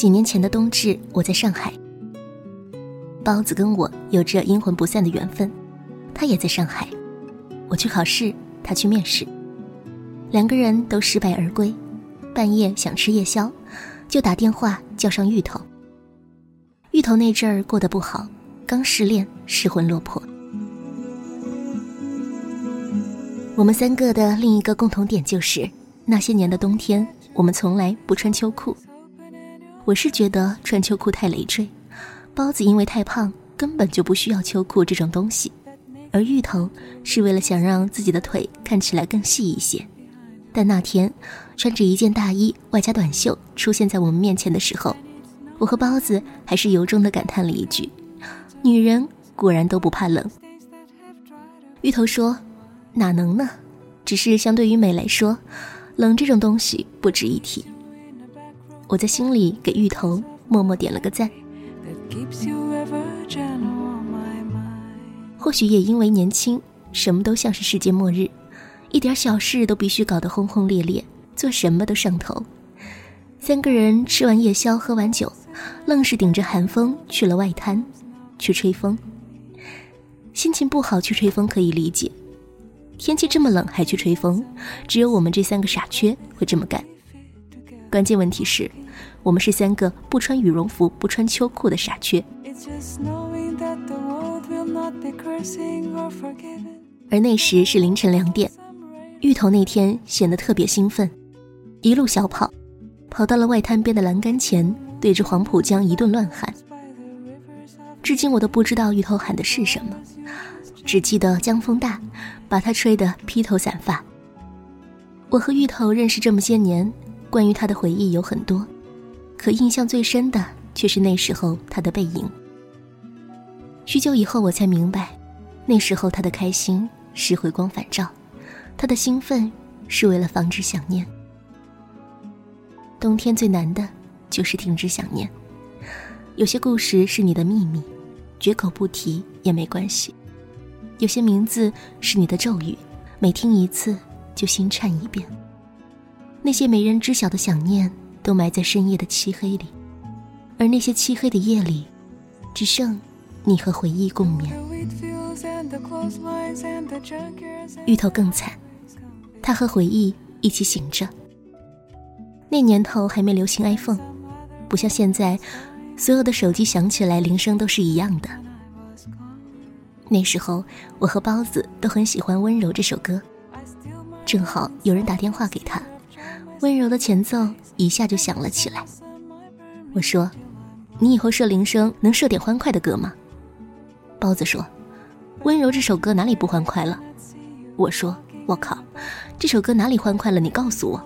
几年前的冬至，我在上海。包子跟我有着阴魂不散的缘分，他也在上海。我去考试，他去面试，两个人都失败而归。半夜想吃夜宵，就打电话叫上芋头。芋头那阵儿过得不好，刚失恋，失魂落魄。我们三个的另一个共同点就是，那些年的冬天，我们从来不穿秋裤。我是觉得穿秋裤太累赘，包子因为太胖，根本就不需要秋裤这种东西，而芋头是为了想让自己的腿看起来更细一些。但那天，穿着一件大衣外加短袖出现在我们面前的时候，我和包子还是由衷的感叹了一句：“女人果然都不怕冷。”芋头说：“哪能呢？只是相对于美来说，冷这种东西不值一提。”我在心里给芋头默默点了个赞。或许也因为年轻，什么都像是世界末日。一点小事都必须搞得轰轰烈烈，做什么都上头。三个人吃完夜宵，喝完酒，愣是顶着寒风去了外滩，去吹风。心情不好去吹风可以理解，天气这么冷还去吹风，只有我们这三个傻缺会这么干。关键问题是，我们是三个不穿羽绒服、不穿秋裤的傻缺。而那时是凌晨两点。芋头那天显得特别兴奋，一路小跑，跑到了外滩边的栏杆前，对着黄浦江一顿乱喊。至今我都不知道芋头喊的是什么，只记得江风大，把他吹得披头散发。我和芋头认识这么些年，关于他的回忆有很多，可印象最深的却是那时候他的背影。许久以后，我才明白，那时候他的开心是回光返照。他的兴奋是为了防止想念。冬天最难的就是停止想念。有些故事是你的秘密，绝口不提也没关系；有些名字是你的咒语，每听一次就心颤一遍。那些没人知晓的想念，都埋在深夜的漆黑里，而那些漆黑的夜里，只剩你和回忆共眠。芋头更惨。他和回忆一起醒着。那年头还没流行 iPhone，不像现在，所有的手机响起来铃声都是一样的。那时候我和包子都很喜欢《温柔》这首歌，正好有人打电话给他，温柔的前奏一下就响了起来。我说：“你以后设铃声能设点欢快的歌吗？”包子说：“温柔这首歌哪里不欢快了？”我说。我靠，这首歌哪里欢快了？你告诉我。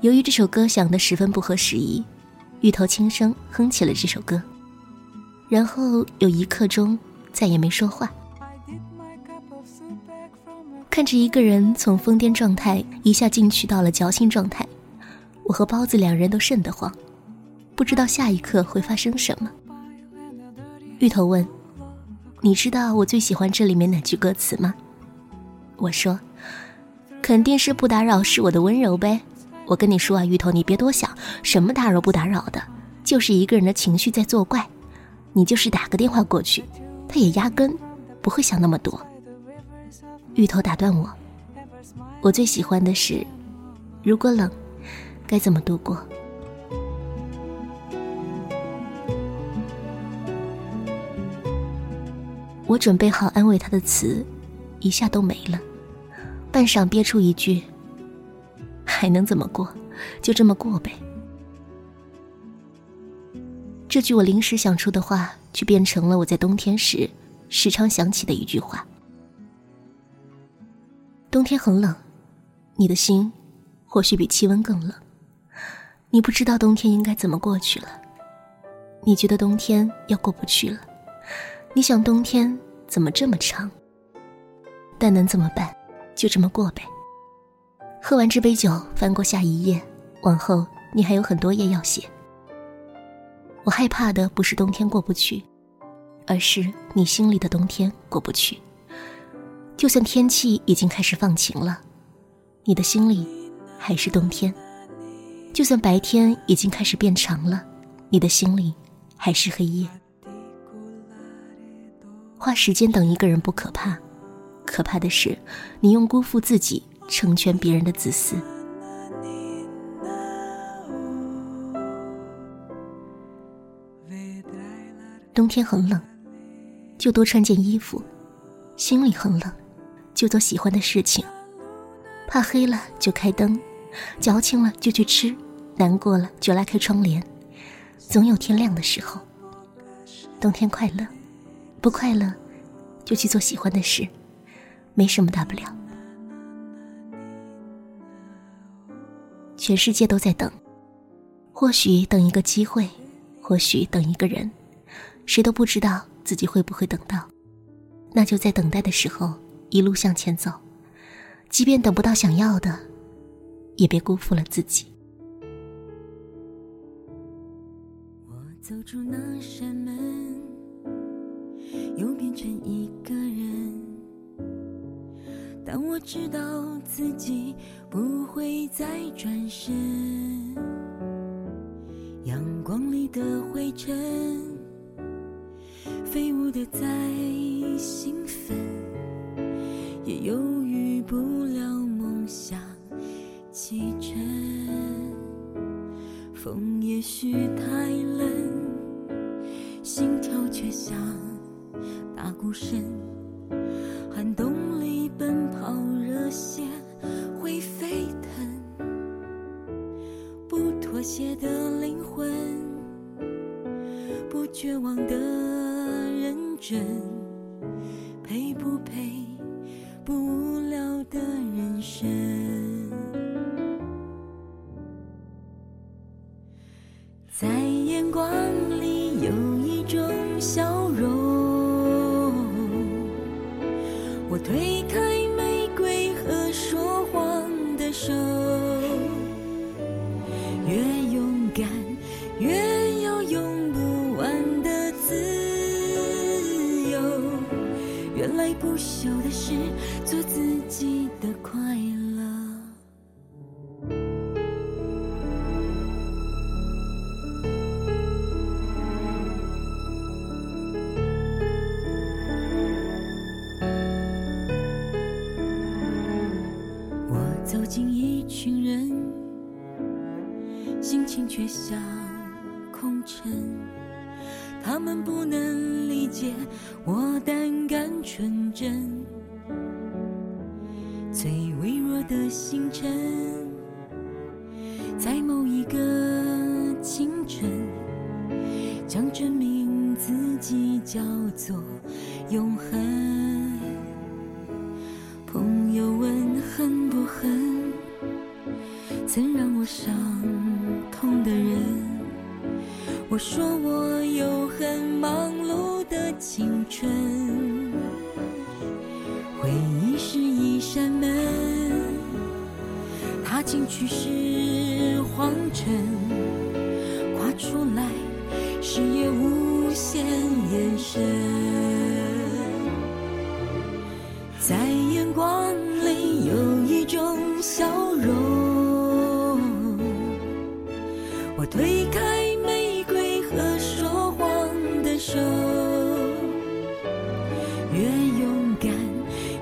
由于这首歌响得十分不合时宜，芋头轻声哼起了这首歌，然后有一刻钟再也没说话。看着一个人从疯癫状态一下进去到了矫情状态，我和包子两人都瘆得慌，不知道下一刻会发生什么。芋头问。你知道我最喜欢这里面哪句歌词吗？我说，肯定是不打扰是我的温柔呗。我跟你说啊，芋头，你别多想，什么打扰不打扰的，就是一个人的情绪在作怪。你就是打个电话过去，他也压根不会想那么多。芋头打断我，我最喜欢的是，如果冷，该怎么度过？我准备好安慰他的词，一下都没了。半晌憋出一句：“还能怎么过？就这么过呗。”这句我临时想出的话，却变成了我在冬天时时常想起的一句话。冬天很冷，你的心或许比气温更冷。你不知道冬天应该怎么过去了，你觉得冬天要过不去了。你想冬天怎么这么长？但能怎么办？就这么过呗。喝完这杯酒，翻过下一页，往后你还有很多页要写。我害怕的不是冬天过不去，而是你心里的冬天过不去。就算天气已经开始放晴了，你的心里还是冬天。就算白天已经开始变长了，你的心里还是黑夜。花时间等一个人不可怕，可怕的是你用辜负自己成全别人的自私。冬天很冷，就多穿件衣服；心里很冷，就做喜欢的事情。怕黑了就开灯，矫情了就去吃，难过了就拉开窗帘。总有天亮的时候。冬天快乐，不快乐就去做喜欢的事，没什么大不了。全世界都在等，或许等一个机会，或许等一个人。谁都不知道自己会不会等到，那就在等待的时候一路向前走，即便等不到想要的，也别辜负了自己。我走出那扇门，又变成一个人，但我知道自己不会再转身。阳光里的灰尘。飞舞的在兴奋，也犹豫不了梦想启程。风也许太冷，心跳却像大鼓声。寒冬里奔跑，热血会沸腾。不妥协的灵魂，不绝望的认。真心情却像空城。他们不能理解我胆敢纯真，最微弱的星辰，在某一个清晨，将证明自己叫做永恒。朋友问恨不恨，曾让我伤痛的人。我说我有很忙碌的青春，回忆是一扇门，踏进去是荒尘，跨出来视野无限延伸，在眼光里有一种笑容，我推开玫瑰和说谎的手，越勇敢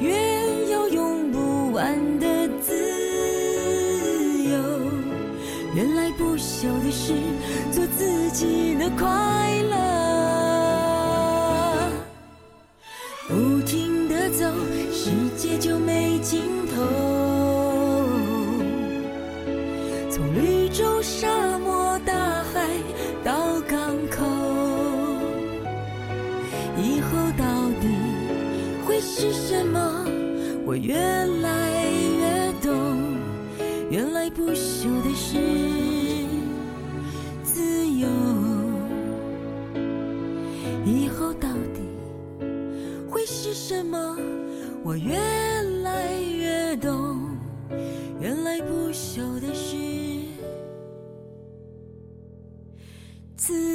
越有用不完的自由，原来不朽的是做自己的快乐。不停的走，世界就没尽头。是什么？我越来越懂，原来不朽的是自由。以后到底会是什么？我越来越懂，原来不朽的是自。